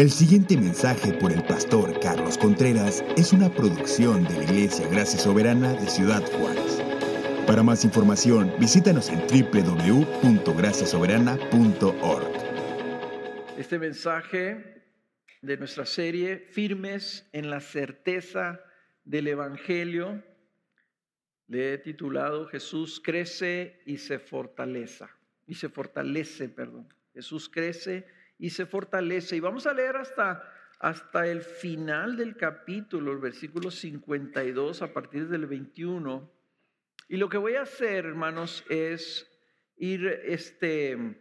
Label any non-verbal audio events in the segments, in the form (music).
El siguiente mensaje por el pastor Carlos Contreras es una producción de la Iglesia Gracia Soberana de Ciudad Juárez. Para más información, visítanos en www.graciasoberana.org. Este mensaje de nuestra serie, Firmes en la certeza del Evangelio, le he titulado Jesús crece y se fortaleza. Y se fortalece, perdón. Jesús crece y se fortalece. Y vamos a leer hasta, hasta el final del capítulo, el versículo 52 a partir del 21. Y lo que voy a hacer, hermanos, es ir, este,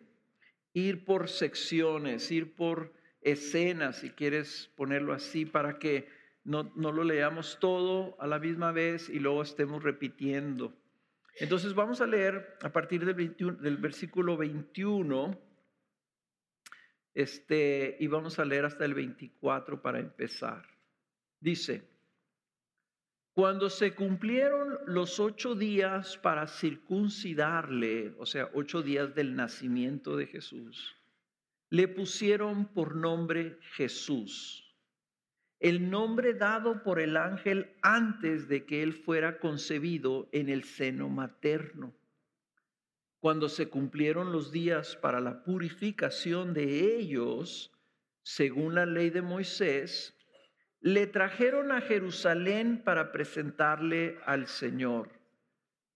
ir por secciones, ir por escenas, si quieres ponerlo así, para que no, no lo leamos todo a la misma vez y luego estemos repitiendo. Entonces vamos a leer a partir del, del versículo 21 este, y vamos a leer hasta el 24 para empezar. Dice, cuando se cumplieron los ocho días para circuncidarle, o sea, ocho días del nacimiento de Jesús, le pusieron por nombre Jesús el nombre dado por el ángel antes de que él fuera concebido en el seno materno. Cuando se cumplieron los días para la purificación de ellos, según la ley de Moisés, le trajeron a Jerusalén para presentarle al Señor.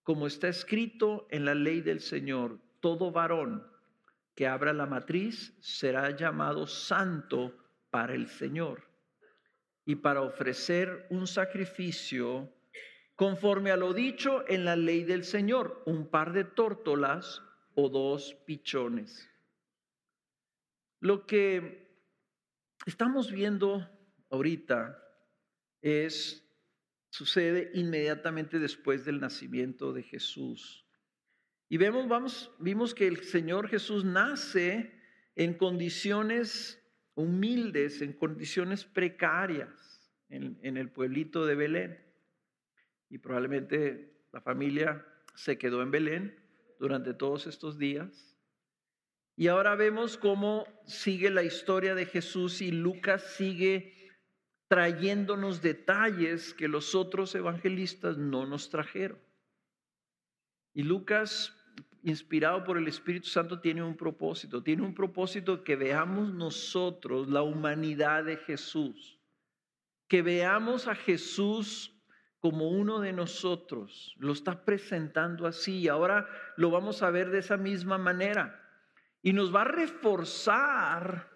Como está escrito en la ley del Señor, todo varón que abra la matriz será llamado santo para el Señor y para ofrecer un sacrificio conforme a lo dicho en la ley del Señor, un par de tórtolas o dos pichones. Lo que estamos viendo ahorita es sucede inmediatamente después del nacimiento de Jesús. Y vemos, vimos que el Señor Jesús nace en condiciones humildes, en condiciones precarias en el pueblito de Belén. Y probablemente la familia se quedó en Belén durante todos estos días. Y ahora vemos cómo sigue la historia de Jesús y Lucas sigue trayéndonos detalles que los otros evangelistas no nos trajeron. Y Lucas inspirado por el Espíritu Santo, tiene un propósito. Tiene un propósito que veamos nosotros la humanidad de Jesús. Que veamos a Jesús como uno de nosotros. Lo está presentando así y ahora lo vamos a ver de esa misma manera. Y nos va a reforzar,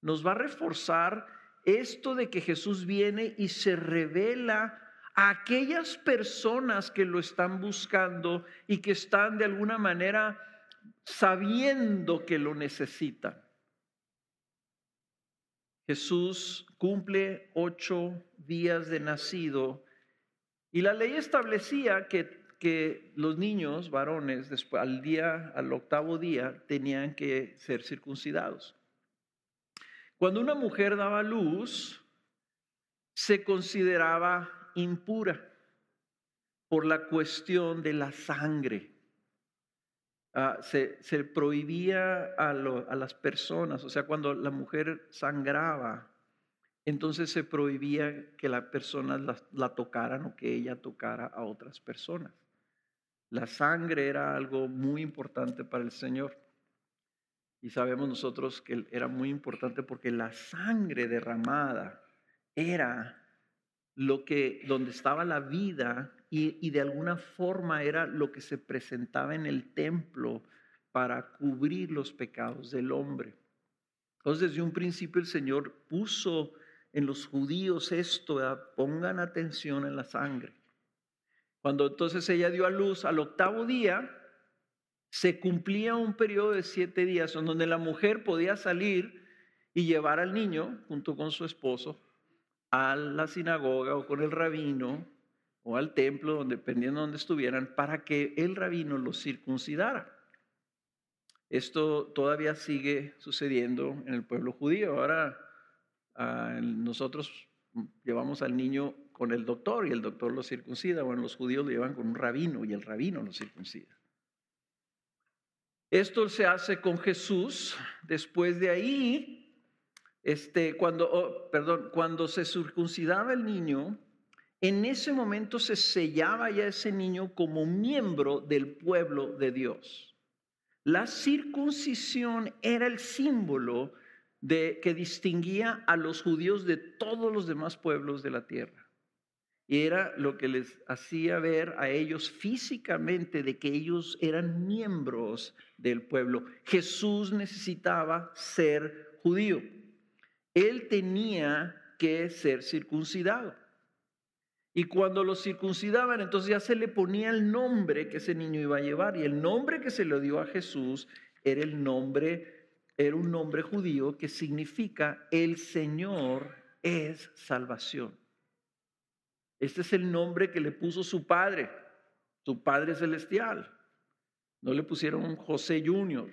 nos va a reforzar esto de que Jesús viene y se revela aquellas personas que lo están buscando y que están de alguna manera sabiendo que lo necesitan. Jesús cumple ocho días de nacido y la ley establecía que, que los niños varones después, al día, al octavo día, tenían que ser circuncidados. Cuando una mujer daba luz, se consideraba impura por la cuestión de la sangre. Ah, se, prohibía a, las personas, o sea, cuando la mujer sangraba, entonces se prohibía que las personas la, tocaran o que ella tocara a otras personas. La sangre era algo muy importante para el Señor. Y sabemos nosotros que era muy importante porque la sangre derramada era lo que, donde estaba la vida y, de alguna forma era lo que se presentaba en el templo para cubrir los pecados del hombre. Entonces, desde un principio el Señor puso en los judíos esto, pongan atención en la sangre. Cuando entonces ella dio a luz al octavo día, se cumplía un periodo de siete días en donde la mujer podía salir y llevar al niño junto con su esposo a la sinagoga o con el rabino o al templo, donde, dependiendo de donde estuvieran, para que el rabino los circuncidara. Esto todavía sigue sucediendo en el pueblo judío. Ahora nosotros llevamos al niño con el doctor y el doctor lo circuncida. Bueno, los judíos lo llevan con un rabino y el rabino lo circuncida. Esto se hace con Jesús. Después de ahí, este, cuando, oh, perdón, cuando se circuncidaba el niño, en ese momento se sellaba ya ese niño como miembro del pueblo de Dios. La circuncisión era el símbolo de, que distinguía a los judíos de todos los demás pueblos de la tierra. Y era lo que les hacía ver a ellos físicamente de que ellos eran miembros del pueblo. Jesús necesitaba ser judío. Él tenía que ser circuncidado. Y cuando lo circuncidaban, entonces ya se le ponía el nombre que ese niño iba a llevar. Y el nombre que se le dio a Jesús era el nombre, era un nombre judío que significa el Señor es salvación. Este es el nombre que le puso su padre, su padre celestial. No le pusieron José Junior,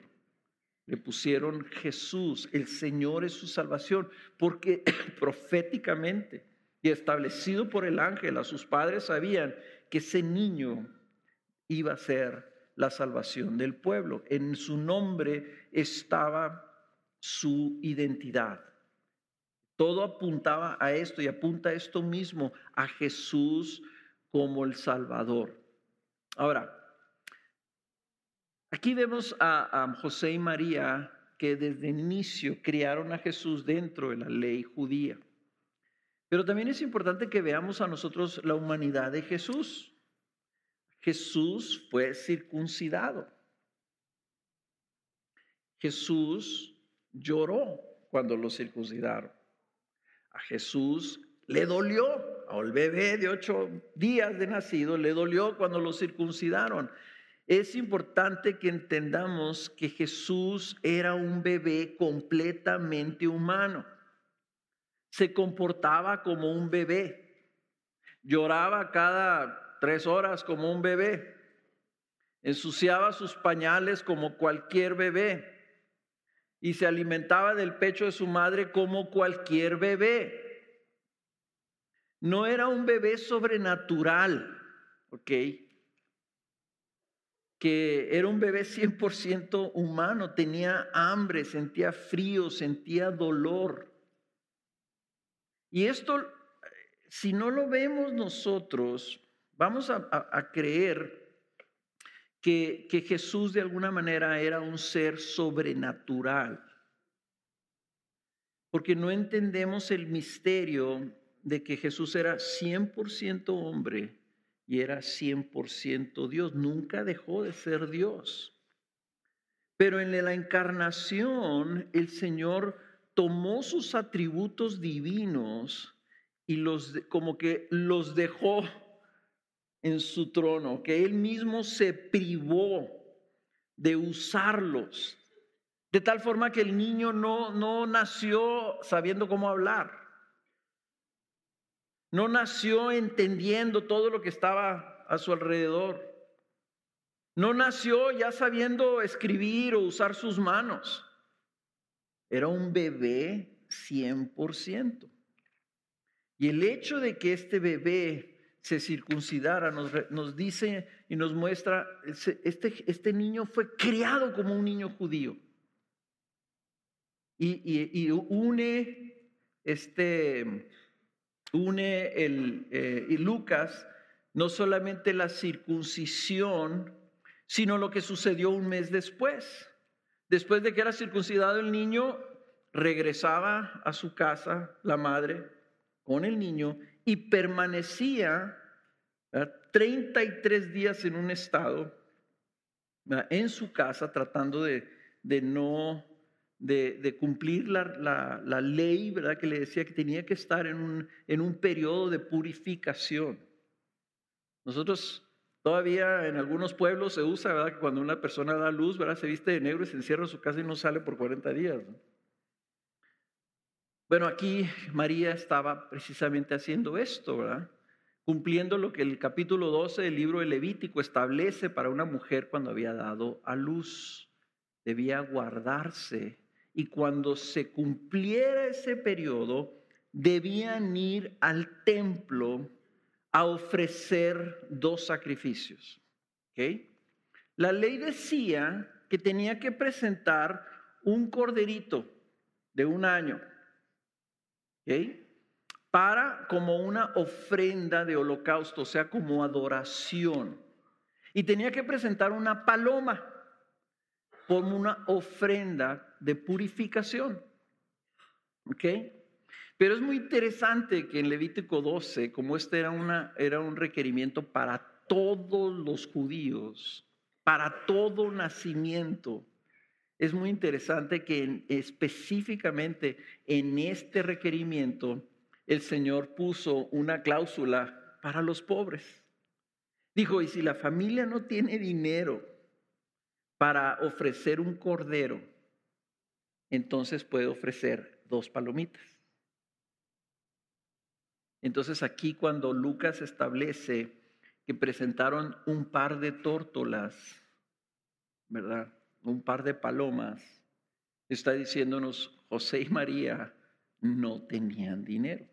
le pusieron Jesús, el Señor es su salvación, porque (coughs) proféticamente y establecido por el ángel a sus padres sabían que ese niño iba a ser la salvación del pueblo. En su nombre estaba su identidad. Todo apuntaba a esto y apunta a esto mismo, a Jesús como el Salvador. Ahora, aquí vemos a, a José y María que desde el inicio criaron a Jesús dentro de la ley judía. Pero también es importante que veamos a nosotros la humanidad de Jesús. Jesús fue circuncidado. Jesús lloró cuando lo circuncidaron. A Jesús le dolió, al bebé de ocho días de nacido, le dolió cuando lo circuncidaron. Es importante que entendamos que Jesús era un bebé completamente humano se comportaba como un bebé, lloraba cada tres horas como un bebé, ensuciaba sus pañales como cualquier bebé y se alimentaba del pecho de su madre como cualquier bebé. No era un bebé sobrenatural, ¿ok? Que era un bebé 100% humano, tenía hambre, sentía frío, sentía dolor. Y esto, si no lo vemos nosotros, vamos a, creer que, que Jesús de alguna manera era un ser sobrenatural, porque no entendemos el misterio de que Jesús era 100% hombre y era 100% Dios, nunca dejó de ser Dios. Pero en la encarnación el Señor tomó sus atributos divinos y los como que los dejó en su trono, que él mismo se privó de usarlos, de tal forma que el niño no, no nació sabiendo cómo hablar, no nació entendiendo todo lo que estaba a su alrededor, no nació ya sabiendo escribir o usar sus manos. Era un bebé 100%. Y el hecho de que este bebé se circuncidara nos, dice y nos muestra, este, este niño fue criado como un niño judío. Y, une, este, une el, eh, y Lucas no solamente la circuncisión, sino lo que sucedió un mes después. Después de que era circuncidado el niño, regresaba a su casa la madre con el niño y permanecía 33 días en un estado en su casa tratando de, no de, cumplir la, ley, ¿verdad? Que le decía que tenía que estar en un, en un periodo de purificación. Nosotros Todavía en algunos pueblos se usa, ¿verdad? Que cuando una persona da luz, ¿verdad? Se viste de negro y se encierra en su casa y no sale por 40 días. Bueno, aquí María estaba precisamente haciendo esto, ¿verdad? Cumpliendo lo que el capítulo 12 del libro de Levítico establece para una mujer cuando había dado a luz. Debía guardarse y cuando se cumpliera ese periodo, debían ir al templo a ofrecer dos sacrificios. La ley decía que tenía que presentar un corderito de un año Para como una ofrenda de holocausto, o sea, como adoración. Y tenía que presentar una paloma como una ofrenda de purificación. ¿Ok? Pero es muy interesante que en Levítico 12, como este era, una, era un requerimiento para todos los judíos, para todo nacimiento, es muy interesante que específicamente en este requerimiento el Señor puso una cláusula para los pobres. Dijo, y si la familia no tiene dinero para ofrecer un cordero, entonces puede ofrecer dos palomitas. Entonces aquí cuando Lucas establece que presentaron un par de tórtolas, ¿verdad? Un par de palomas, está diciéndonos, José y María no tenían dinero.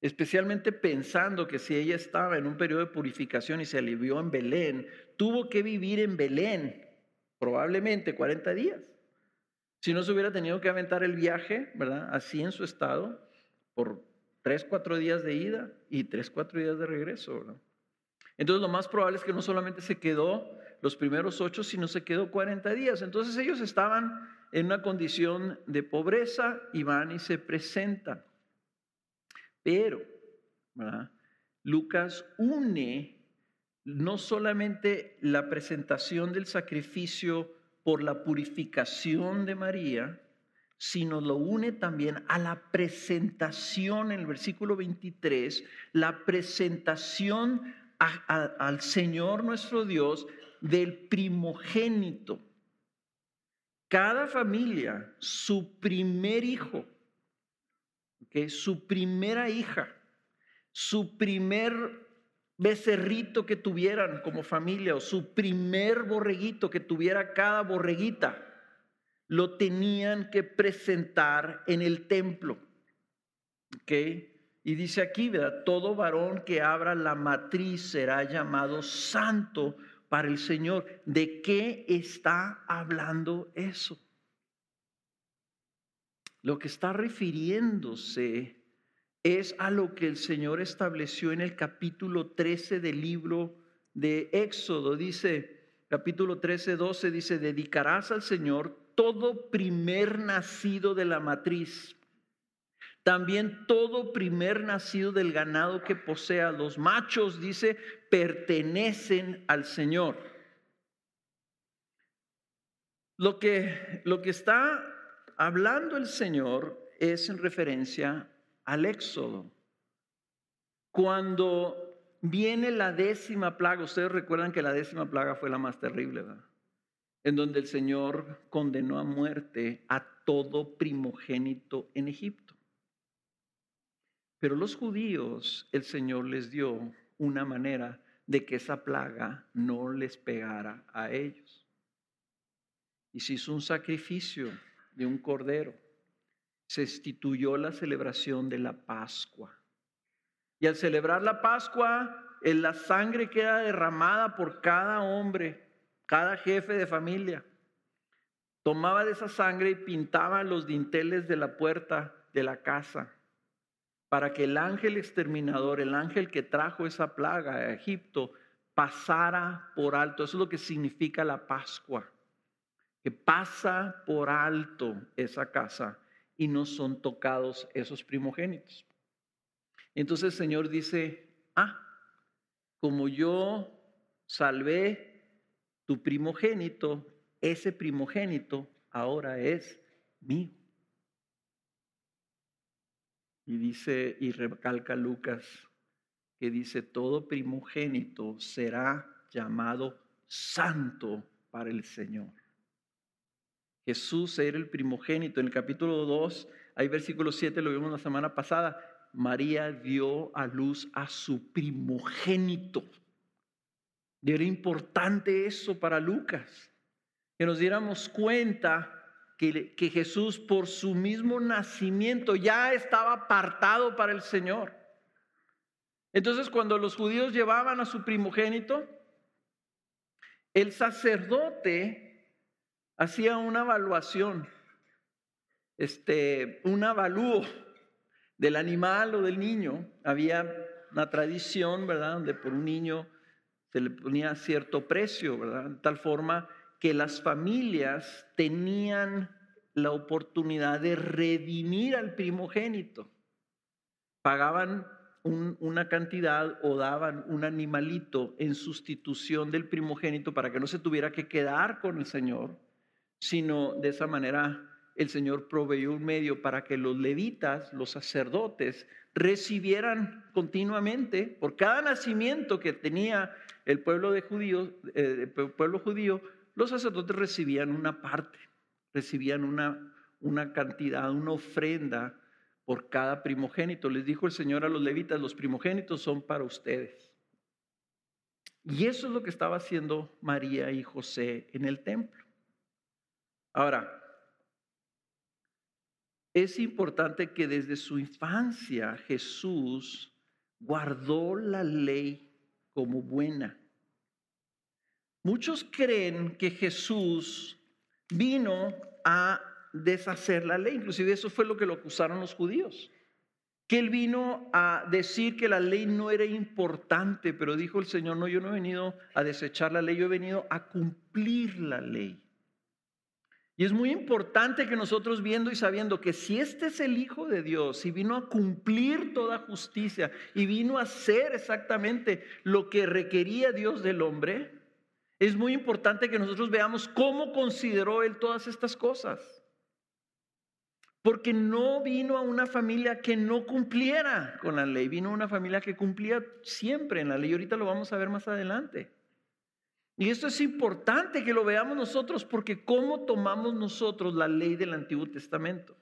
Especialmente pensando que si ella estaba en un periodo de purificación y se alivió en Belén, tuvo que vivir en Belén, probablemente 40 días. Si no se hubiera tenido que aventar el viaje, ¿verdad? Así en su estado, por tres, cuatro días de ida y tres, cuatro días de regreso. Entonces lo más probable es que no solamente se quedó los primeros ocho, sino se quedó 40 días. Entonces ellos estaban en una condición de pobreza y van y se presentan. Pero Lucas une no solamente la presentación del sacrificio por la purificación de María, sino lo une también a la presentación en el versículo 23, la presentación al Señor nuestro Dios del primogénito. Cada familia, su primer hijo, su primera hija, su primer becerrito que tuvieran como familia o su primer borreguito que tuviera cada borreguita lo tenían que presentar en el templo. ¿Ok? Y dice aquí, ¿verdad? Todo varón que abra la matriz será llamado santo para el Señor. ¿De qué está hablando eso? Lo que está refiriéndose es a lo que el Señor estableció en el capítulo 13 del libro de Éxodo. Dice, capítulo 13, 12, dice, dedicarás al Señor todo primer nacido de la matriz. También todo primer nacido del ganado que posea, los machos, dice, pertenecen al Señor. Lo que, lo que está hablando el Señor es en referencia al Éxodo. Cuando viene la décima plaga, ustedes recuerdan que la décima plaga fue la más terrible, ¿verdad? en donde el Señor condenó a muerte a todo primogénito en Egipto. Pero los judíos, el Señor les dio una manera de que esa plaga no les pegara a ellos. Y se hizo un sacrificio de un cordero. Se instituyó la celebración de la Pascua. Y al celebrar la Pascua, la sangre queda derramada por cada hombre cada jefe de familia tomaba de esa sangre y pintaba los dinteles de la puerta de la casa para que el ángel exterminador, el ángel que trajo esa plaga a Egipto, pasara por alto. Eso es lo que significa la Pascua, que pasa por alto esa casa y no son tocados esos primogénitos. Entonces el Señor dice, ah, como yo salvé tu primogénito, ese primogénito ahora es mío. Y dice y recalca Lucas que dice, todo primogénito será llamado santo para el Señor. Jesús era el primogénito. En el capítulo 2, hay versículo 7, lo vimos la semana pasada. María dio a luz a su primogénito. Y era importante eso para Lucas, que nos diéramos cuenta que, Jesús por su mismo nacimiento ya estaba apartado para el Señor. Entonces cuando los judíos llevaban a su primogénito, el sacerdote hacía una evaluación, este, un avalúo del animal o del niño. Había una tradición, ¿verdad?, donde por un niño se le ponía cierto precio, ¿verdad? De tal forma que las familias tenían la oportunidad de redimir al primogénito. Pagaban una cantidad o daban un animalito en sustitución del primogénito para que no se tuviera que quedar con el Señor, sino de esa manera el Señor proveyó un medio para que los levitas, los sacerdotes, recibieran continuamente, por cada nacimiento que tenía el pueblo, de judío, eh, el pueblo judío, los sacerdotes recibían una parte, recibían una, una cantidad, una ofrenda por cada primogénito. Les dijo el Señor a los levitas, los primogénitos son para ustedes. Y eso es lo que estaba haciendo María y José en el templo. Ahora, es importante que desde su infancia Jesús guardó la ley como buena. Muchos creen que Jesús vino a deshacer la ley. Inclusive eso fue lo que lo acusaron los judíos. Que él vino a decir que la ley no era importante, pero dijo el Señor, no, yo no he venido a desechar la ley, yo he venido a cumplir la ley. Y es muy importante que nosotros viendo y sabiendo que si este es el Hijo de Dios y vino a cumplir toda justicia y vino a hacer exactamente lo que requería Dios del hombre, es muy importante que nosotros veamos cómo consideró Él todas estas cosas. Porque no vino a una familia que no cumpliera con la ley, vino a una familia que cumplía siempre en la ley. Ahorita lo vamos a ver más adelante. Y esto es importante que lo veamos nosotros, porque ¿cómo tomamos nosotros la ley del Antiguo Testamento?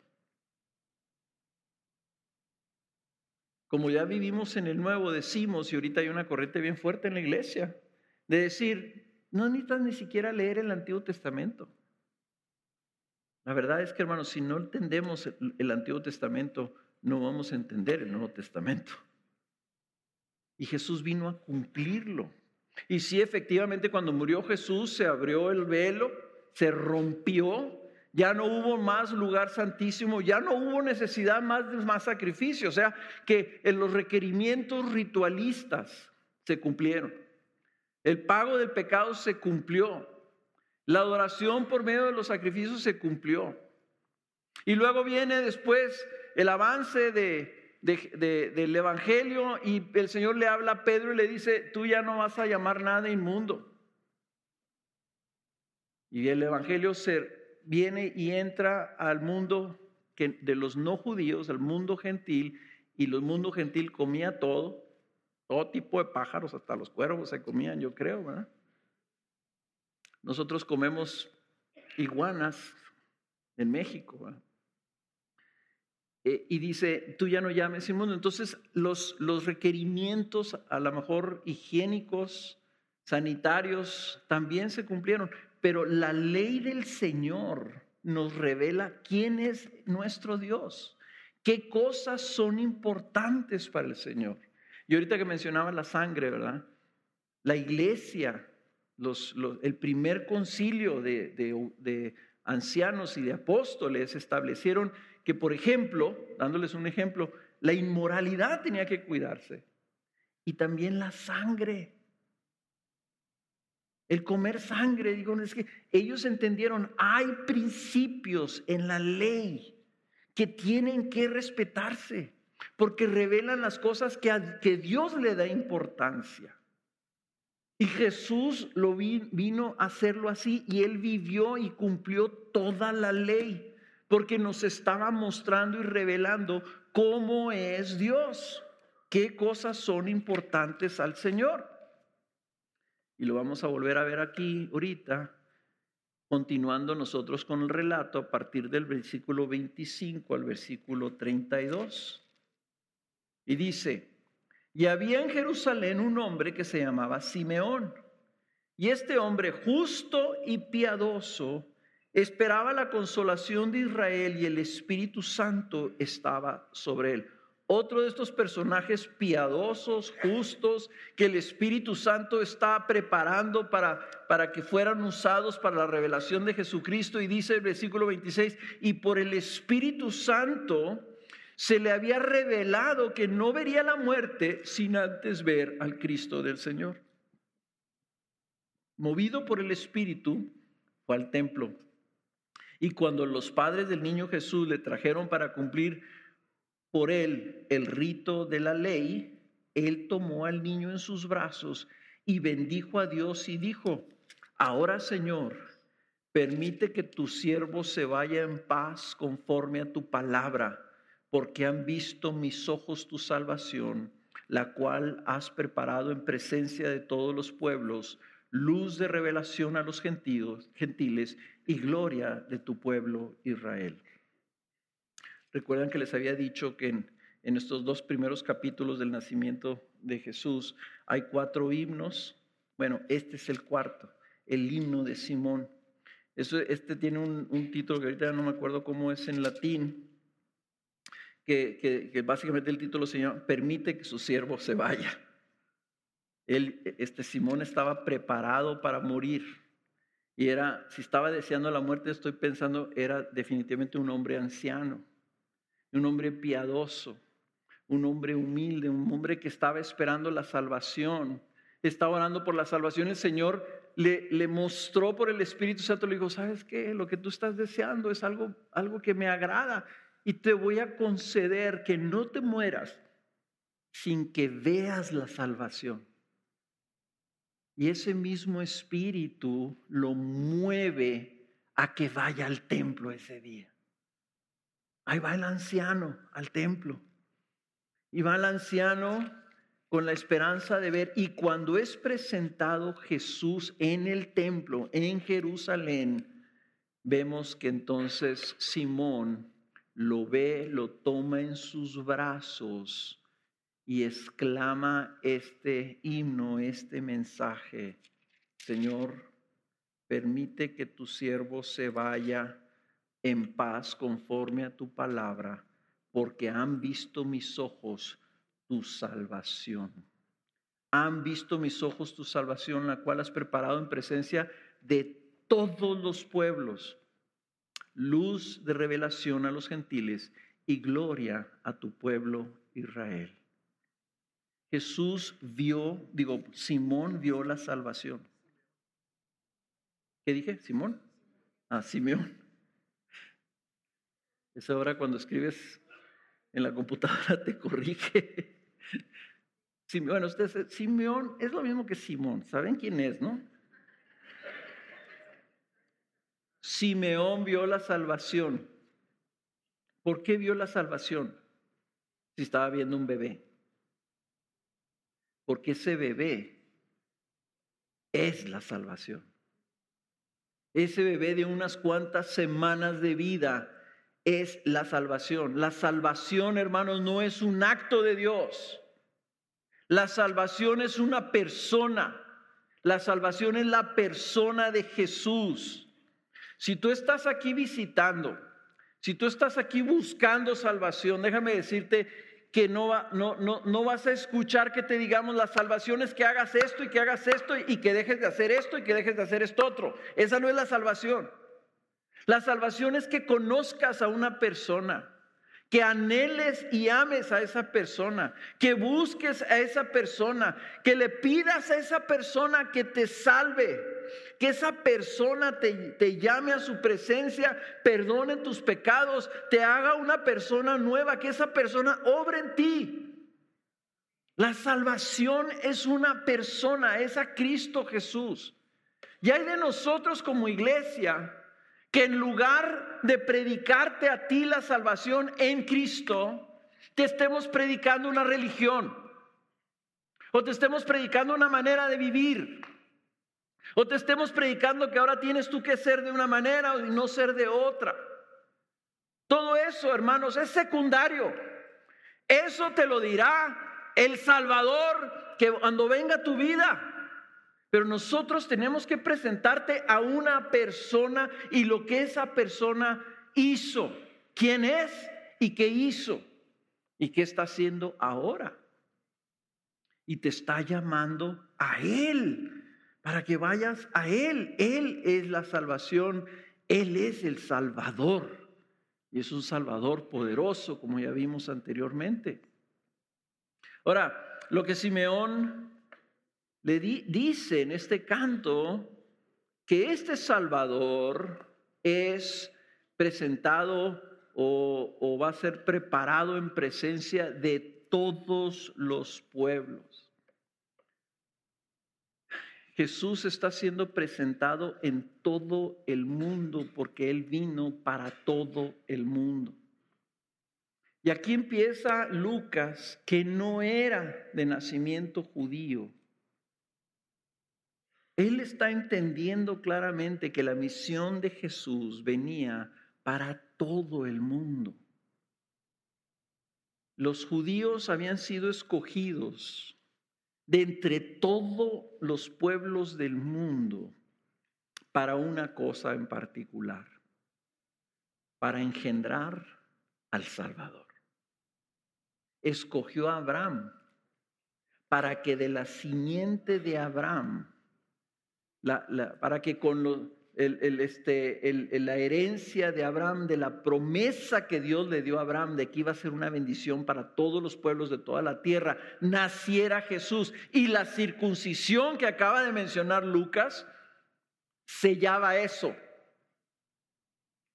Como ya vivimos en el Nuevo, decimos, y ahorita hay una corriente bien fuerte en la iglesia, de decir, no necesitas ni siquiera leer el Antiguo Testamento. La verdad es que, hermanos, si no entendemos el, Antiguo Testamento, no vamos a entender el Nuevo Testamento. Y Jesús vino a cumplirlo. Y sí, efectivamente, cuando murió Jesús, se abrió el velo, se rompió, ya no hubo más lugar santísimo, ya no hubo necesidad más de más sacrificio. O sea, que en los requerimientos ritualistas se cumplieron. El pago del pecado se cumplió. La adoración por medio de los sacrificios se cumplió. Y luego viene después el avance de, del Evangelio y el Señor le habla a Pedro y le dice, tú ya no vas a llamar nada inmundo. Y el Evangelio se viene y entra al mundo de los no judíos, al mundo gentil, y el mundo gentil comía todo, todo tipo de pájaros, hasta los cuervos se comían, yo creo, ¿verdad? Nosotros comemos iguanas en México. Eh, y dice, tú ya no llames inmundo. Entonces, los, los requerimientos, a lo mejor higiénicos, sanitarios, también se cumplieron. Pero la ley del Señor nos revela quién es nuestro Dios, qué cosas son importantes para el Señor. Y ahorita que mencionaba la sangre, ¿verdad? La iglesia el primer concilio de, ancianos y de apóstoles establecieron que, por ejemplo, dándoles un ejemplo, la inmoralidad tenía que cuidarse y también la sangre. El comer sangre, digo, es que ellos entendieron, hay principios en la ley que tienen que respetarse, porque revelan las cosas que, Dios le da importancia. Y Jesús lo vino a hacerlo así y él vivió y cumplió toda la ley, porque nos estaba mostrando y revelando cómo es Dios, qué cosas son importantes al Señor. Y lo vamos a volver a ver aquí ahorita, continuando nosotros con el relato a partir del versículo 25 al versículo 32. Y dice, y había en Jerusalén un hombre que se llamaba Simeón. Y este hombre justo y piadoso esperaba la consolación de Israel y el Espíritu Santo estaba sobre él. Otro de estos personajes piadosos, justos, que el Espíritu Santo está preparando para, para que fueran usados para la revelación de Jesucristo. Y dice el versículo 26, y por el Espíritu Santo se le había revelado que no vería la muerte sin antes ver al Cristo del Señor. Movido por el Espíritu, fue al templo. Y cuando los padres del niño Jesús le trajeron para cumplir por él el rito de la ley, él tomó al niño en sus brazos y bendijo a Dios y dijo, ahora Señor, permite que tu siervo se vaya en paz conforme a tu palabra, porque han visto mis ojos tu salvación, la cual has preparado en presencia de todos los pueblos, luz de revelación a los gentiles, y gloria de tu pueblo Israel. Recuerdan que les había dicho que en, estos dos primeros capítulos del nacimiento de Jesús hay cuatro himnos. Bueno, este es el cuarto, el himno de Simón. Este tiene un, título que ahorita no me acuerdo cómo es en latín, que, básicamente el título se llama Permite que su siervo se vaya. Él, este Simón estaba preparado para morir. Y era, si estaba deseando la muerte, estoy pensando, era definitivamente un hombre anciano un hombre piadoso, un hombre humilde, un hombre que estaba esperando la salvación, estaba orando por la salvación. El Señor le, le mostró por el Espíritu Santo, le dijo, ¿sabes qué? Lo que tú estás deseando es algo, algo que me agrada y te voy a conceder que no te mueras sin que veas la salvación. Y ese mismo espíritu lo mueve a que vaya al templo ese día. Ahí va el anciano al templo. Y va el anciano con la esperanza de ver. Y cuando es presentado Jesús en el templo, en Jerusalén, vemos que entonces Simón lo ve, lo toma en sus brazos y exclama este himno, este mensaje. Señor, permite que tu siervo se vaya en paz conforme a tu palabra, porque han visto mis ojos tu salvación. Han visto mis ojos tu salvación, la cual has preparado en presencia de todos los pueblos, luz de revelación a los gentiles y gloria a tu pueblo Israel. Jesús vio, digo, Simón vio la salvación. ¿Qué dije? ¿Simón? Ah, Simeón. Esa hora cuando escribes en la computadora te corrige. (laughs) Bueno, usted, Simeón es lo mismo que Simón. ¿Saben quién es, no? Simeón vio la salvación. ¿Por qué vio la salvación? Si estaba viendo un bebé. Porque ese bebé es la salvación. Ese bebé de unas cuantas semanas de vida es la salvación. La salvación, hermanos, no es un acto de Dios. La salvación es una persona. La salvación es la persona de Jesús. Si tú estás aquí visitando, si tú estás aquí buscando salvación, déjame decirte que no, no, no, no vas a escuchar que te digamos la salvación es que hagas esto y que hagas esto y que dejes de hacer esto y que dejes de hacer esto otro. Esa no es la salvación. La salvación es que conozcas a una persona, que anheles y ames a esa persona, que busques a esa persona, que le pidas a esa persona que te salve, que esa persona te, te, llame a su presencia, perdone tus pecados, te haga una persona nueva, que esa persona obre en ti. La salvación es una persona, es a Cristo Jesús. Y hay de nosotros como iglesia que en lugar de predicarte a ti la salvación en Cristo, te estemos predicando una religión. O te estemos predicando una manera de vivir. O te estemos predicando que ahora tienes tú que ser de una manera y no ser de otra. Todo eso, hermanos, es secundario. Eso te lo dirá el Salvador que cuando venga tu vida. Pero nosotros tenemos que presentarte a una persona y lo que esa persona hizo. ¿Quién es y qué hizo? ¿Y qué está haciendo ahora? Y te está llamando a Él, para que vayas a Él. Él es la salvación, Él es el Salvador. Y es un Salvador poderoso, como ya vimos anteriormente. Ahora, lo que Simeón le dice en este canto, que este Salvador es presentado o, o va a ser preparado en presencia de todos los pueblos. Jesús está siendo presentado en todo el mundo porque Él vino para todo el mundo. Y aquí empieza Lucas, que no era de nacimiento judío. Él está entendiendo claramente que la misión de Jesús venía para todo el mundo. Los judíos habían sido escogidos de entre todos los pueblos del mundo para una cosa en particular, para engendrar al Salvador. Escogió a Abraham para que de la simiente de Abraham, para que con el, este, la herencia de Abraham, de la promesa que Dios le dio a Abraham de que iba a ser una bendición para todos los pueblos de toda la tierra, naciera Jesús. Y la circuncisión que acaba de mencionar Lucas sellaba eso,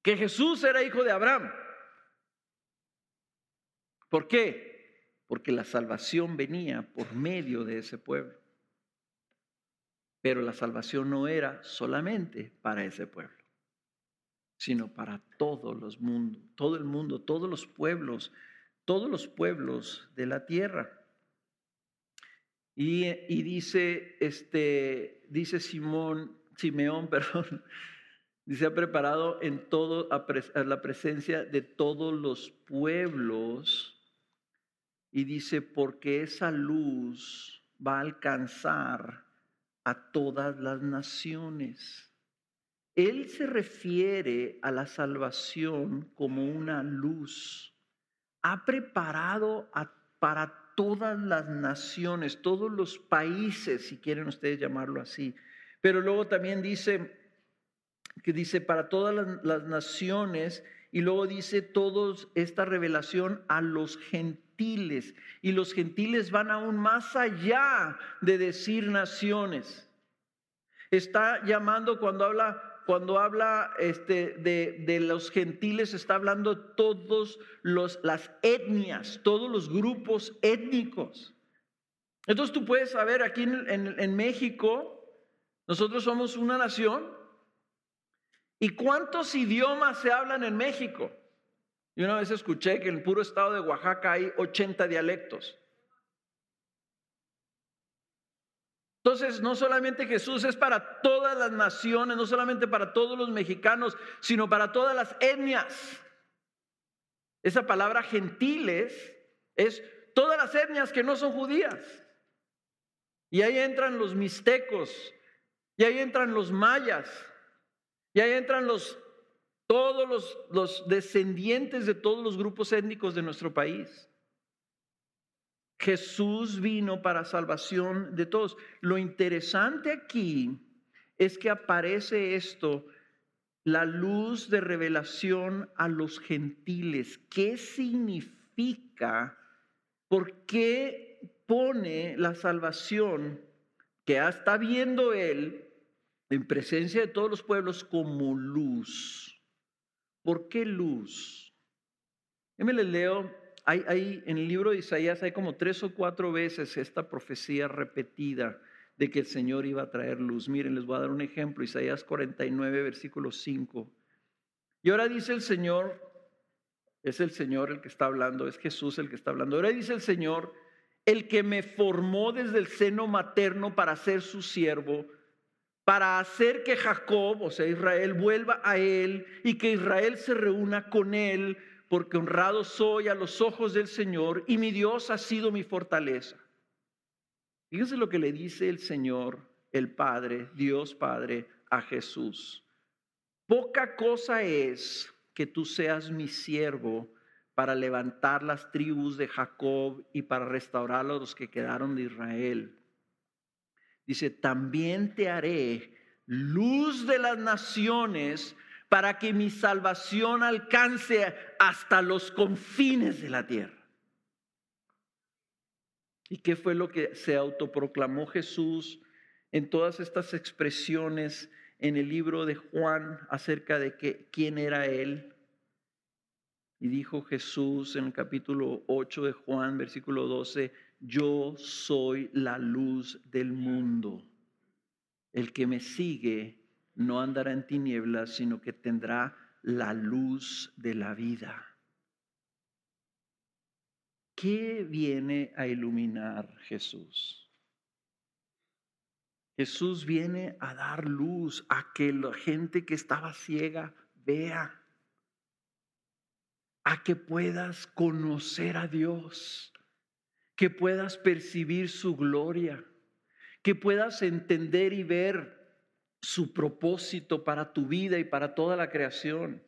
que Jesús era hijo de Abraham. ¿Por qué? Porque la salvación venía por medio de ese pueblo. Pero la salvación no era solamente para ese pueblo, sino para todos los mundos, todo el mundo, todos los pueblos, todos los pueblos de la tierra. Y, dice, este, dice Simón, Simeón, (laughs) perdón, dice, ha preparado en todo, a, a la presencia de todos los pueblos, y dice, porque esa luz va a alcanzar a todas las naciones. Él se refiere a la salvación como una luz. Ha preparado para todas las naciones, todos los países, si quieren ustedes llamarlo así. Pero luego también dice que dice para todas las, las naciones y luego dice todos esta revelación a los gentiles y los gentiles van aún más allá de decir naciones. Está llamando cuando habla cuando habla este, de, de, los gentiles, está hablando todos los, las etnias, todos los grupos étnicos. Entonces tú puedes saber, aquí en México, nosotros somos una nación. ¿Y cuántos idiomas se hablan en México? Y una vez escuché que en el puro estado de Oaxaca hay 80 dialectos. Entonces, no solamente Jesús es para todas las naciones, no solamente para todos los mexicanos, sino para todas las etnias. Esa palabra gentiles es todas las etnias que no son judías. Y ahí entran los mixtecos, y ahí entran los mayas, y ahí entran los todos los, descendientes de todos los grupos étnicos de nuestro país. Jesús vino para salvación de todos. Lo interesante aquí es que aparece esto, la luz de revelación a los gentiles. ¿Qué significa? ¿Por qué pone la salvación que está viendo él en presencia de todos los pueblos como luz? ¿Por qué luz? me les leo, hay, en el libro de Isaías hay como tres o cuatro veces esta profecía repetida de que el Señor iba a traer luz. Miren, les voy a dar un ejemplo, Isaías 49, versículo 5. Y ahora dice el Señor, es el Señor el que está hablando, es Jesús el que está hablando. Ahora dice el Señor, el que me formó desde el seno materno para ser su siervo, para hacer que Jacob, o sea, Israel, vuelva a él y que Israel se reúna con él, porque honrado soy a los ojos del Señor y mi Dios ha sido mi fortaleza. Fíjense lo que le dice el Señor, el Padre, Dios Padre, a Jesús. Poca cosa es que tú seas mi siervo para levantar las tribus de Jacob y para restaurar a los que quedaron de Israel. Dice, también te haré luz de las naciones para que mi salvación alcance hasta los confines de la tierra. ¿Y qué fue lo que se autoproclamó Jesús en todas estas expresiones en el libro de Juan acerca de quién era Él? Y dijo Jesús en el capítulo 8 de Juan, versículo 12, yo soy la luz del mundo. El que me sigue no andará en tinieblas, sino que tendrá la luz de la vida. ¿Qué viene a iluminar Jesús? Jesús viene a dar luz a que la gente que estaba ciega vea, a que puedas conocer a Dios, que puedas percibir su gloria, que puedas entender y ver su propósito para tu vida y para toda la creación,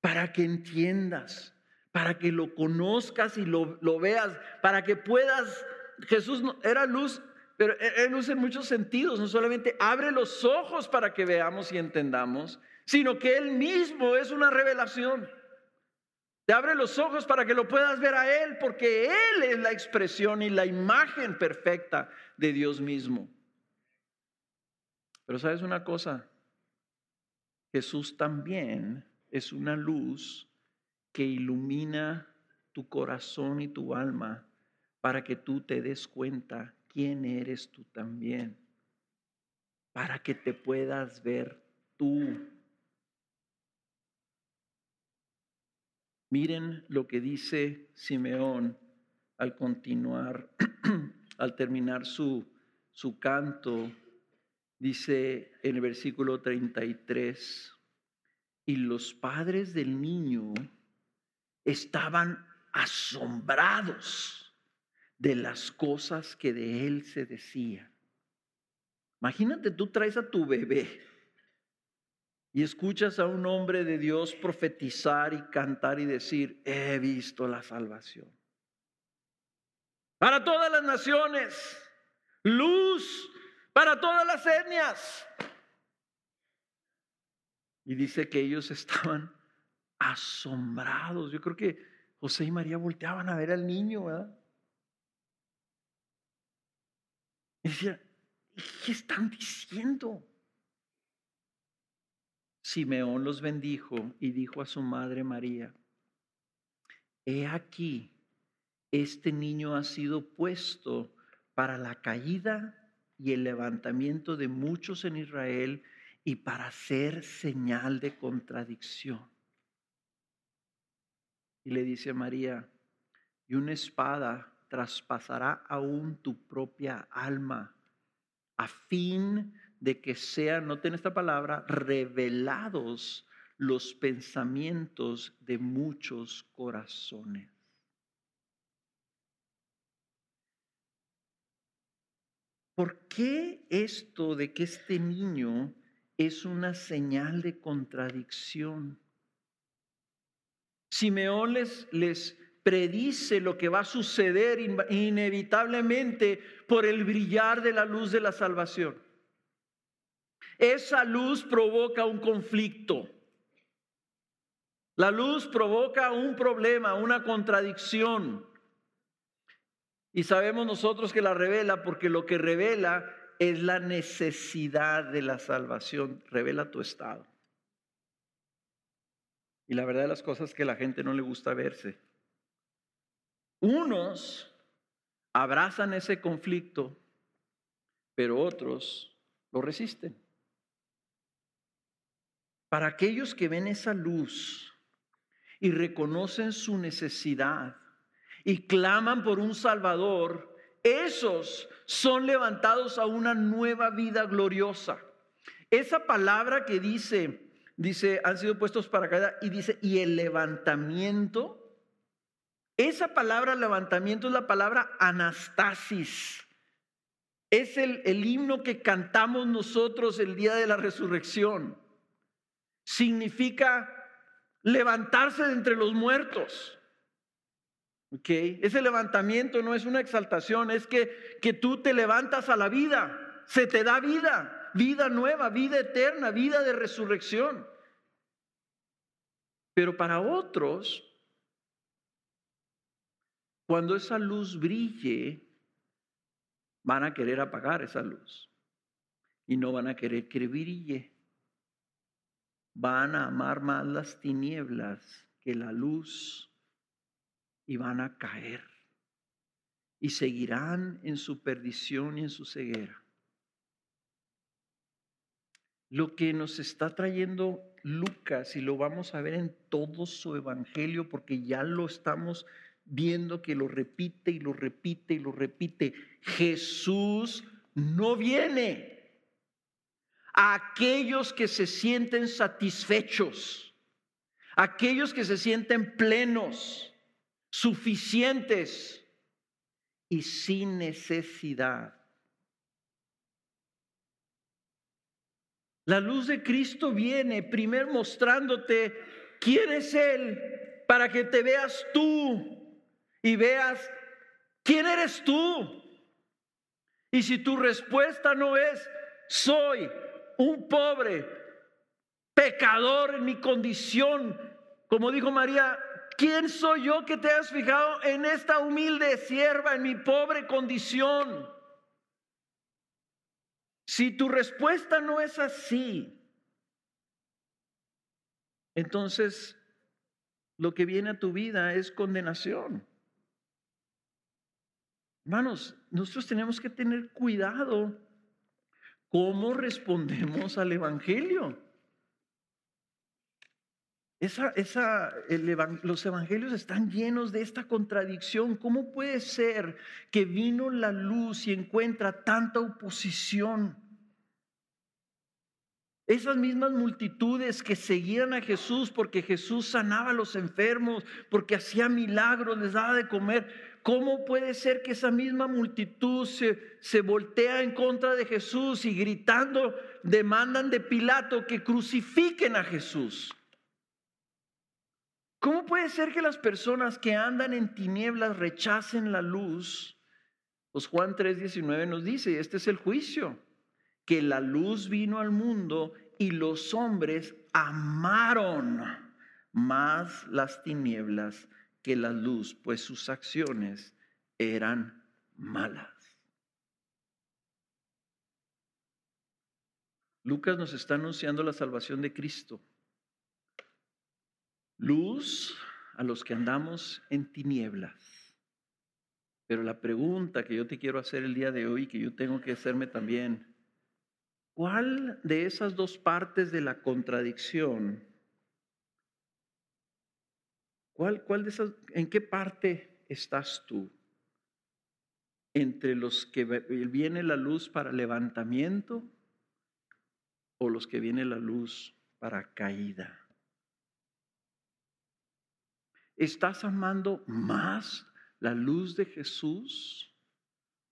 para que entiendas para que lo conozcas y lo, veas, para que puedas, Jesús era luz, pero es luz en muchos sentidos, no solamente abre los ojos para que veamos y entendamos, sino que Él mismo es una revelación. Te abre los ojos para que lo puedas ver a Él, porque Él es la expresión y la imagen perfecta de Dios mismo. Pero sabes una cosa, Jesús también es una luz que ilumina tu corazón y tu alma para que tú te des cuenta quién eres tú también, para que te puedas ver tú. Miren lo que dice Simeón al continuar, (clears throat) al terminar su, su canto, dice en el versículo 33, y los padres del niño estaban asombrados de las cosas que de él se decían. Imagínate, tú traes a tu bebé y escuchas a un hombre de Dios profetizar y cantar y decir, he visto la salvación. Para todas las naciones, luz para todas las etnias. Y dice que ellos estaban asombrados. Yo creo que José y María volteaban a ver al niño, ¿verdad? Y ¿qué están diciendo? Simeón los bendijo y dijo a su madre María, he aquí, este niño ha sido puesto para la caída y el levantamiento de muchos en Israel y para ser señal de contradicción y le dice a María, y una espada traspasará aún tu propia alma, a fin de que sean, noten esta palabra, revelados los pensamientos de muchos corazones. ¿Por qué esto de que este niño es una señal de contradicción? Simeón les, predice lo que va a suceder inevitablemente por el brillar de la luz de la salvación. Esa luz provoca un conflicto. La luz provoca un problema, una contradicción. Y sabemos nosotros que la revela porque lo que revela es la necesidad de la salvación, revela tu estado. Y la verdad de las cosas es que la gente no le gusta verse. Unos abrazan ese conflicto, pero otros lo resisten. Para aquellos que ven esa luz y reconocen su necesidad y claman por un Salvador, esos son levantados a una nueva vida gloriosa. Esa palabra que dice dice, han sido puestos para caída y dice, y el levantamiento. Esa palabra levantamiento es la palabra anastasis. Es el, el himno que cantamos nosotros el día de la resurrección. Significa levantarse de entre los muertos. Okay. Ese levantamiento no es una exaltación, es que, que tú te levantas a la vida, se te da vida, vida nueva, vida eterna, vida de resurrección. Pero para otros, cuando esa luz brille, van a querer apagar esa luz y no van a querer que brille. Van a amar más las tinieblas que la luz y van a caer y seguirán en su perdición y en su ceguera. Lo que nos está trayendo Lucas, y lo vamos a ver en todo su evangelio, porque ya lo estamos viendo que lo repite y lo repite y lo repite. Jesús no viene. Aquellos que se sienten satisfechos, aquellos que se sienten plenos, suficientes y sin necesidad. La luz de Cristo viene primero mostrándote quién es Él para que te veas tú y veas quién eres tú. Y si tu respuesta no es, soy un pobre pecador en mi condición, como dijo María, ¿quién soy yo que te has fijado en esta humilde sierva, en mi pobre condición? Si tu respuesta no es así, entonces lo que viene a tu vida es condenación. Hermanos, nosotros tenemos que tener cuidado cómo respondemos al Evangelio. Esa, esa, los evangelios están llenos de esta contradicción. ¿Cómo puede ser que vino la luz y encuentra tanta oposición? Esas mismas multitudes que seguían a Jesús porque Jesús sanaba a los enfermos, porque hacía milagros, les daba de comer. ¿Cómo puede ser que esa misma multitud se, se voltea en contra de Jesús y gritando demandan de Pilato que crucifiquen a Jesús? ¿Cómo puede ser que las personas que andan en tinieblas rechacen la luz? Pues Juan 3:19 nos dice, este es el juicio, que la luz vino al mundo y los hombres amaron más las tinieblas que la luz, pues sus acciones eran malas. Lucas nos está anunciando la salvación de Cristo. Luz a los que andamos en tinieblas. Pero la pregunta que yo te quiero hacer el día de hoy, que yo tengo que hacerme también, ¿cuál de esas dos partes de la contradicción ¿Cuál, cuál de esas, ¿En qué parte estás tú? ¿Entre los que viene la luz para levantamiento o los que viene la luz para caída? ¿Estás amando más la luz de Jesús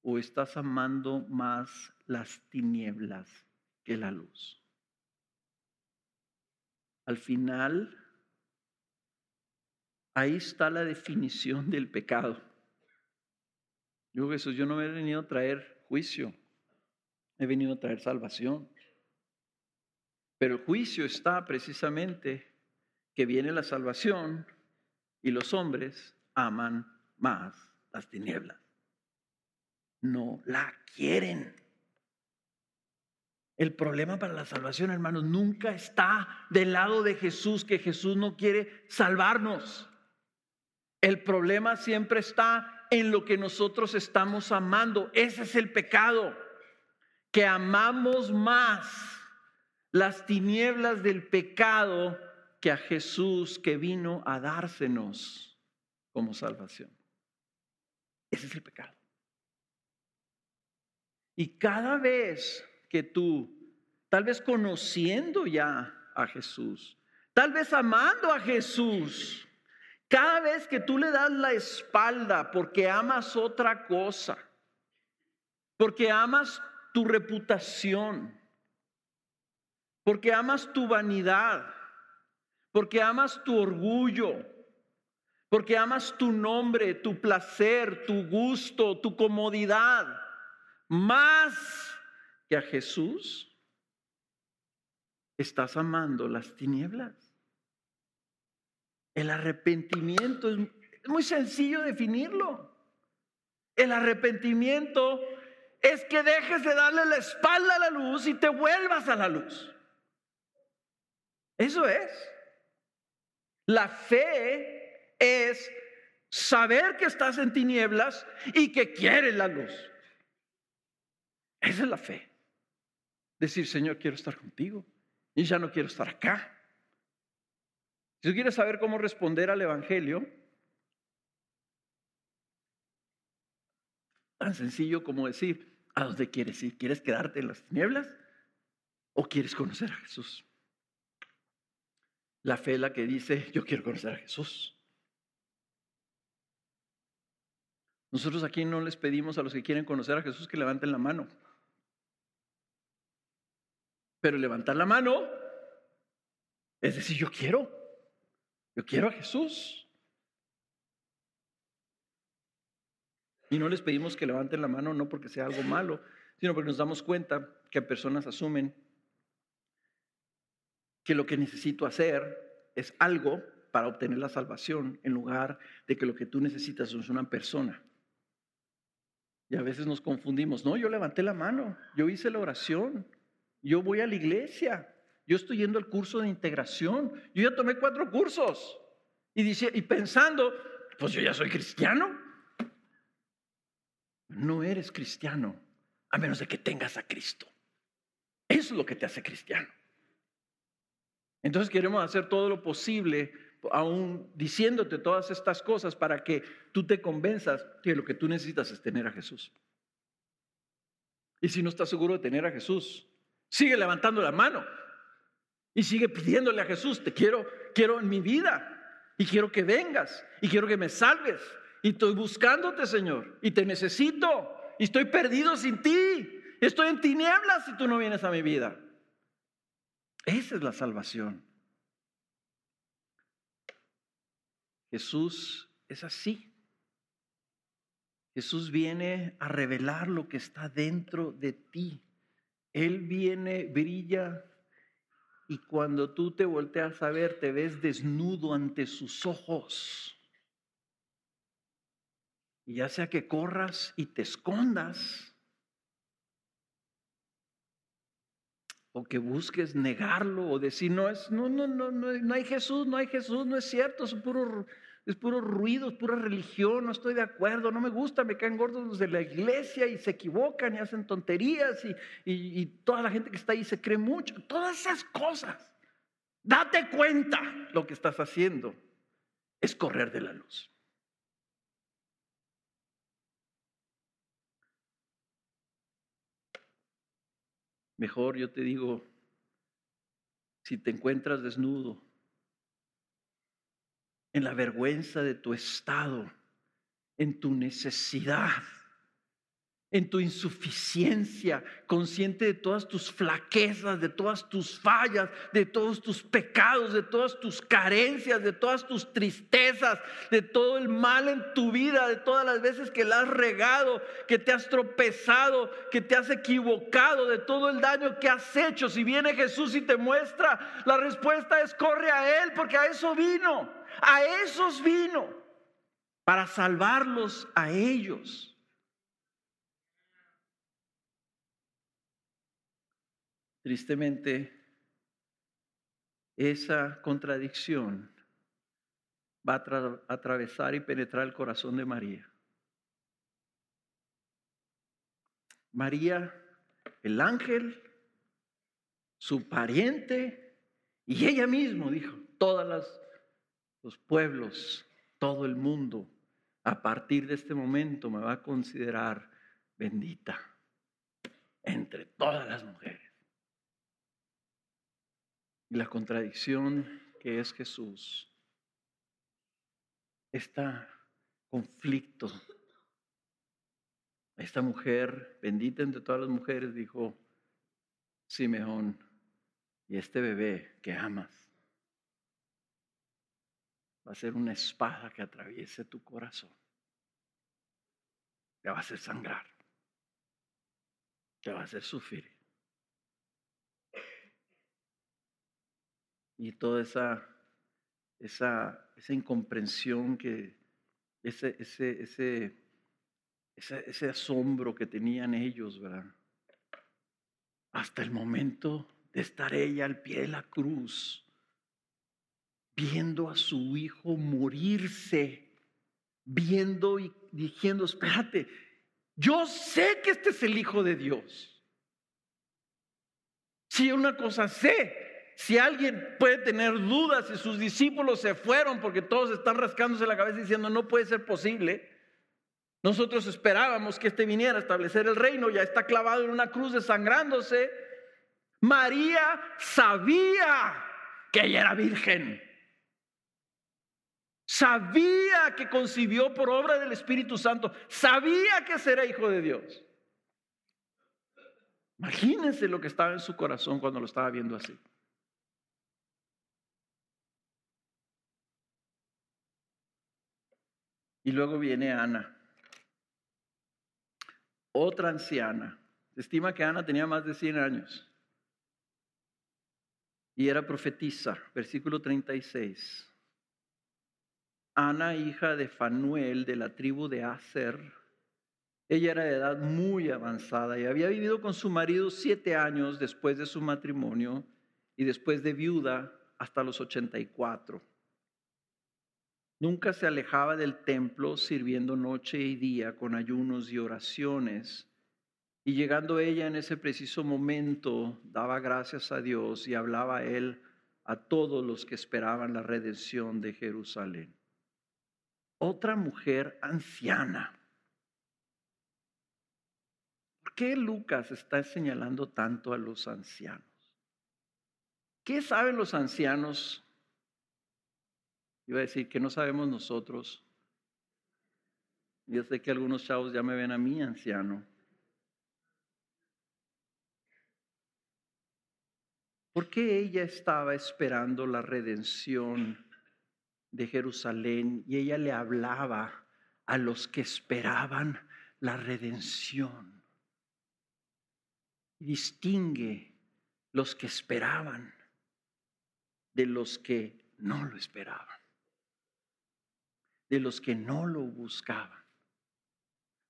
o estás amando más las tinieblas que la luz? Al final, Ahí está la definición del pecado. Yo Jesús, yo no he venido a traer juicio, he venido a traer salvación. Pero el juicio está precisamente que viene la salvación y los hombres aman más las tinieblas. No la quieren. El problema para la salvación, hermanos, nunca está del lado de Jesús, que Jesús no quiere salvarnos. El problema siempre está en lo que nosotros estamos amando. Ese es el pecado, que amamos más las tinieblas del pecado que a Jesús que vino a dársenos como salvación. Ese es el pecado. Y cada vez que tú, tal vez conociendo ya a Jesús, tal vez amando a Jesús, cada vez que tú le das la espalda porque amas otra cosa, porque amas tu reputación, porque amas tu vanidad, porque amas tu orgullo, porque amas tu nombre, tu placer, tu gusto, tu comodidad, más que a Jesús, estás amando las tinieblas. El arrepentimiento es, muy sencillo definirlo. El arrepentimiento es que dejes de darle la espalda a la luz y te vuelvas a la luz. Eso es. La fe es saber que estás en tinieblas y que quieres la luz. Esa es la fe. Decir, Señor, quiero estar contigo y ya no quiero estar acá. Si tú quieres saber cómo responder al Evangelio, tan sencillo como decir, ¿a dónde quieres ir? ¿Quieres quedarte en las tinieblas o quieres conocer a Jesús? La fe es la que dice, yo quiero conocer a Jesús. Nosotros aquí no les pedimos a los que quieren conocer a Jesús que levanten la mano. Pero levantar la mano es decir, yo quiero. Yo quiero a Jesús. Y no les pedimos que levanten la mano no porque sea algo malo, sino porque nos damos cuenta que personas asumen que lo que necesito hacer es algo para obtener la salvación en lugar de que lo que tú necesitas es una persona. Y a veces nos confundimos. No, yo levanté la mano, yo hice la oración, yo voy a la iglesia, yo estoy yendo al curso de integración, yo ya tomé cuatro cursos. Y, dice, y pensando, pues yo ya soy cristiano. No eres cristiano a menos de que tengas a Cristo. Eso es lo que te hace cristiano. Entonces queremos hacer todo lo posible, aún diciéndote todas estas cosas, para que tú te convenzas que lo que tú necesitas es tener a Jesús. Y si no estás seguro de tener a Jesús, sigue levantando la mano y sigue pidiéndole a Jesús, te quiero, quiero en mi vida y quiero que vengas y quiero que me salves. Y estoy buscándote, Señor, y te necesito y estoy perdido sin ti. Estoy en tinieblas si tú no vienes a mi vida. Esa es la salvación. Jesús es así. Jesús viene a revelar lo que está dentro de ti. Él viene, brilla y cuando tú te volteas a ver te ves desnudo ante sus ojos. Y ya sea que corras y te escondas, o que busques negarlo o decir, no, es, no, no, no, no, hay Jesús, no hay Jesús, no es cierto, es puro, es puro ruido, es pura religión, no estoy de acuerdo, no me gusta, me caen gordos los de la iglesia y se equivocan y hacen tonterías y, y toda la gente que está ahí se cree mucho, todas esas cosas. Date cuenta lo que estás haciendo es correr de la luz. Mejor yo te digo, si te encuentras desnudo, en la vergüenza de tu estado, en tu necesidad, en tu insuficiencia, consciente de todas tus flaquezas, de todas tus fallas, de todos tus pecados, de todas tus carencias, de todas tus tristezas, de todo el mal en tu vida, de todas las veces que la has regado, que te has tropezado, que te has equivocado, de todo el daño que has hecho. Si viene Jesús y te muestra, la respuesta es corre a Él, porque a eso vino, a esos vino, para salvarlos a ellos. Tristemente, esa contradicción va a atravesar y penetrar el corazón de María. María, el ángel, su pariente y ella misma dijo, todos los pueblos, todo el mundo, a partir de este momento me va a considerar bendita entre todas las mujeres. Y la contradicción que es Jesús, este conflicto. Esta mujer, bendita entre todas las mujeres, dijo, Simeón, y este bebé que amas va a ser una espada que atraviese tu corazón. Te va a hacer sangrar. Te va a hacer sufrir. y toda esa, esa, esa incomprensión que, ese, ese, ese, ese, asombro que tenían ellos, ¿verdad? Hasta el momento de estar ella al pie de la cruz, viendo a su hijo morirse, viendo y diciendo, espérate, yo sé que este es el Hijo de Dios. Si una cosa sé, si alguien puede tener dudas si sus discípulos se fueron porque todos están rascándose la cabeza diciendo no puede ser posible, nosotros esperábamos que este viniera a establecer el reino, ya está clavado en una cruz desangrándose. María sabía que ella era virgen. Sabía que concibió por obra del Espíritu Santo. Sabía que será hijo de Dios. Imagínense lo que estaba en su corazón cuando lo estaba viendo así. Y luego viene Ana otra anciana. Se estima que Ana tenía más de 100 años y era profetisa, versículo 36. Ana, hija de Fanuel de la tribu de Aser, ella era de edad muy avanzada y había vivido con su marido siete años después de su matrimonio y después de viuda hasta los 84. Nunca se alejaba del templo sirviendo noche y día con ayunos y oraciones. Y llegando ella en ese preciso momento, daba gracias a Dios y hablaba a él a todos los que esperaban la redención de Jerusalén. Otra mujer anciana. ¿Por qué Lucas está señalando tanto a los ancianos? ¿Qué saben los ancianos Iba a decir que no sabemos nosotros. Yo sé que algunos chavos ya me ven a mí anciano. ¿Por qué ella estaba esperando la redención de Jerusalén y ella le hablaba a los que esperaban la redención? Distingue los que esperaban de los que no lo esperaban de los que no lo buscaban.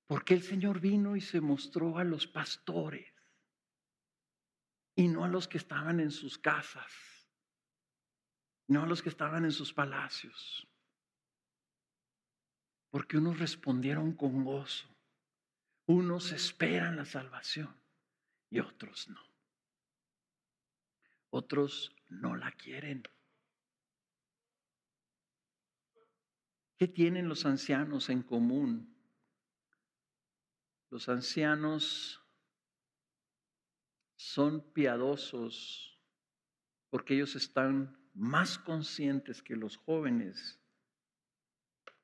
Porque el Señor vino y se mostró a los pastores y no a los que estaban en sus casas, no a los que estaban en sus palacios. Porque unos respondieron con gozo, unos esperan la salvación y otros no. Otros no la quieren. ¿Qué tienen los ancianos en común? Los ancianos son piadosos porque ellos están más conscientes que los jóvenes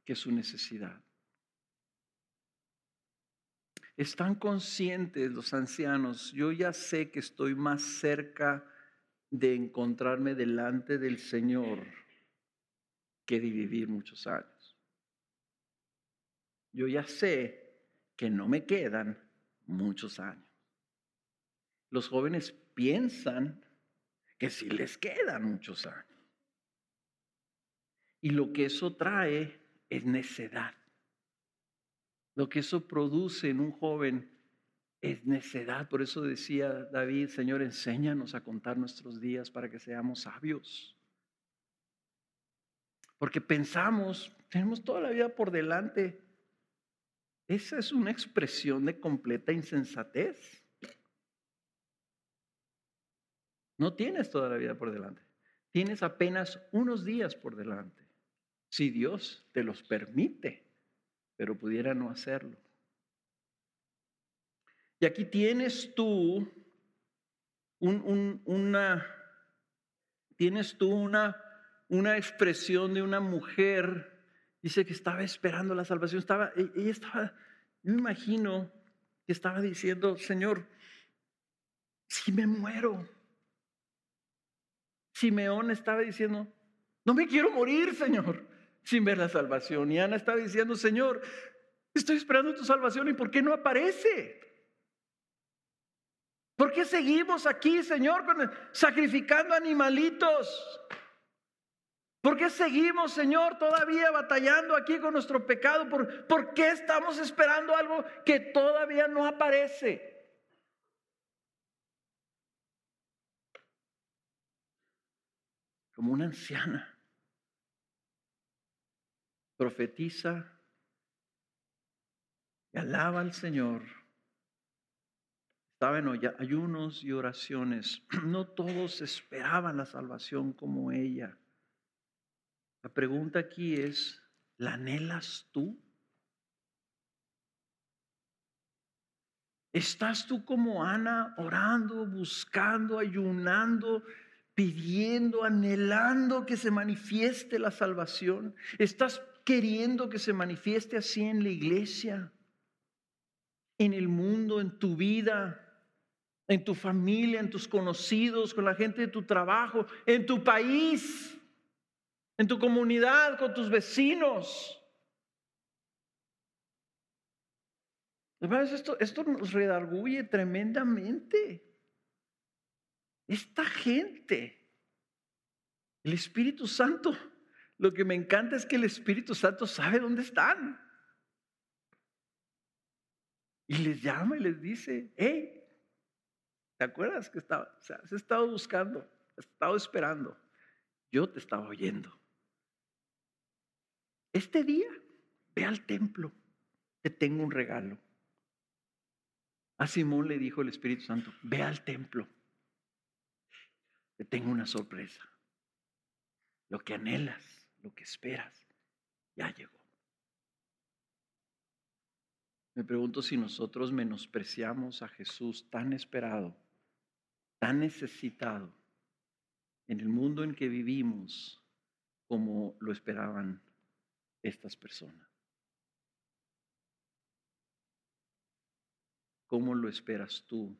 que su necesidad. Están conscientes los ancianos, yo ya sé que estoy más cerca de encontrarme delante del Señor que de vivir muchos años yo ya sé que no me quedan muchos años. Los jóvenes piensan que sí les quedan muchos años. Y lo que eso trae es necedad. Lo que eso produce en un joven es necedad. Por eso decía David, Señor, enséñanos a contar nuestros días para que seamos sabios. Porque pensamos, tenemos toda la vida por delante esa es una expresión de completa insensatez. No tienes toda la vida por delante. Tienes apenas unos días por delante. Si Dios te los permite, pero pudiera no hacerlo. Y aquí tienes tú una, tienes tú una, una expresión de una mujer Dice que estaba esperando la salvación. Estaba, e, ella estaba, yo imagino que estaba diciendo, Señor, si me muero. Simeón estaba diciendo, no me quiero morir, Señor, sin ver la salvación. Y Ana estaba diciendo, Señor, estoy esperando tu salvación y ¿por qué no aparece? ¿Por qué seguimos aquí, Señor, sacrificando animalitos? ¿Por qué seguimos, Señor, todavía batallando aquí con nuestro pecado? ¿Por, ¿Por, qué estamos esperando algo que todavía no aparece? Como una anciana profetiza y alaba al Señor. Estaba en ayunos y oraciones. (clears throat) No todos esperaban la salvación como ella. La pregunta aquí es, ¿la anhelas tú? ¿Estás tú como Ana orando, buscando, ayunando, pidiendo, anhelando que se manifieste la salvación? ¿Estás queriendo que se manifieste así en la iglesia, en el mundo, en tu vida, en tu familia, en tus conocidos, con la gente de tu trabajo, en tu país? en tu comunidad, con tus vecinos. Esto, esto nos redarguye tremendamente. Esta gente, el Espíritu Santo, lo que me encanta es que el Espíritu Santo sabe dónde están. Y les llama y les dice, hey, ¿te acuerdas que estaba, o sea, has estado buscando, has estado esperando? Yo te estaba oyendo. Este día, ve al templo, te tengo un regalo. A Simón le dijo el Espíritu Santo, ve al templo, te tengo una sorpresa. Lo que anhelas, lo que esperas, ya llegó. Me pregunto si nosotros menospreciamos a Jesús tan esperado, tan necesitado, en el mundo en que vivimos, como lo esperaban estas personas. ¿Cómo lo esperas tú?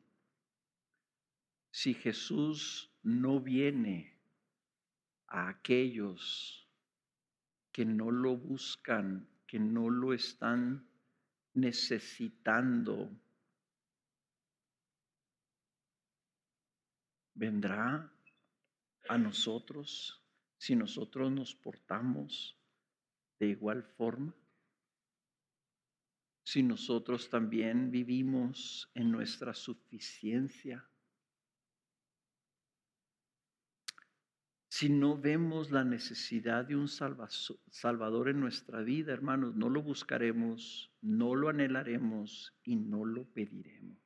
Si Jesús no viene a aquellos que no lo buscan, que no lo están necesitando, vendrá a nosotros si nosotros nos portamos de igual forma? Si nosotros también vivimos en nuestra suficiencia, si no vemos la necesidad de un Salvador en nuestra vida, hermanos, no lo buscaremos, no lo anhelaremos y no lo pediremos.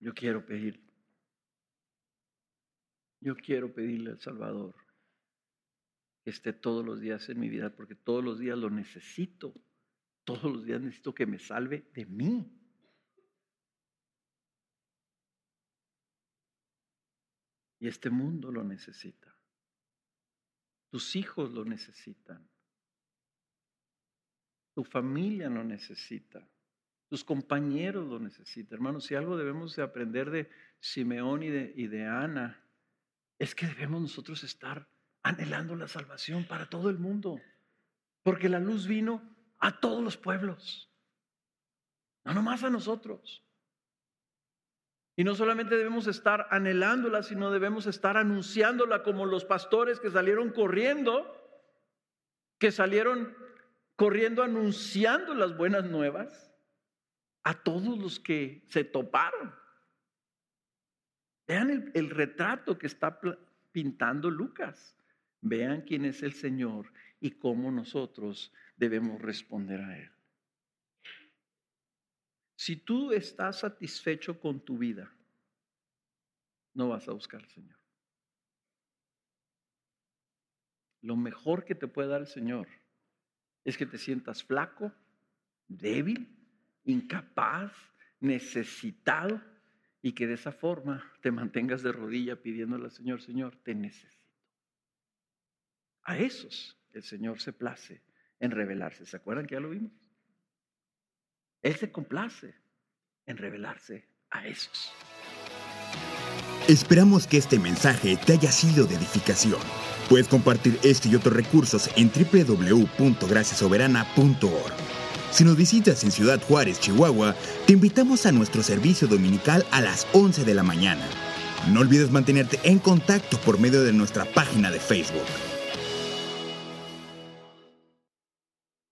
Yo quiero pedir yo quiero pedirle al Salvador que esté todos los días en mi vida, porque todos los días lo necesito. Todos los días necesito que me salve de mí. Y este mundo lo necesita. Tus hijos lo necesitan. Tu familia lo necesita. Tus compañeros lo necesitan. Hermanos, si algo debemos de aprender de Simeón y de, y de Ana, es que debemos nosotros estar anhelando la salvación para todo el mundo, porque la luz vino a todos los pueblos, no nomás a nosotros. Y no solamente debemos estar anhelándola, sino debemos estar anunciándola como los pastores que salieron corriendo, que salieron corriendo anunciando las buenas nuevas a todos los que se toparon. Vean el, retrato que está pintando Lucas. Vean quién es el Señor y cómo nosotros debemos responder a Él. Si tú estás satisfecho con tu vida, no vas a buscar al Señor. Lo mejor que te puede dar el Señor es que te sientas flaco, débil, incapaz, necesitado y que de esa forma te mantengas de rodilla pidiéndole al Señor, Señor, te necesito. A esos el Señor se place en revelarse. ¿Se acuerdan que ya lo vimos? Él se complace en revelarse a esos. Esperamos que este mensaje te haya sido de edificación. Puedes compartir este y otros recursos en www.graciasoberana.org. Si nos visitas en Ciudad Juárez, Chihuahua, te invitamos a nuestro servicio dominical a las 11 de la mañana. No olvides mantenerte en contacto por medio de nuestra página de Facebook.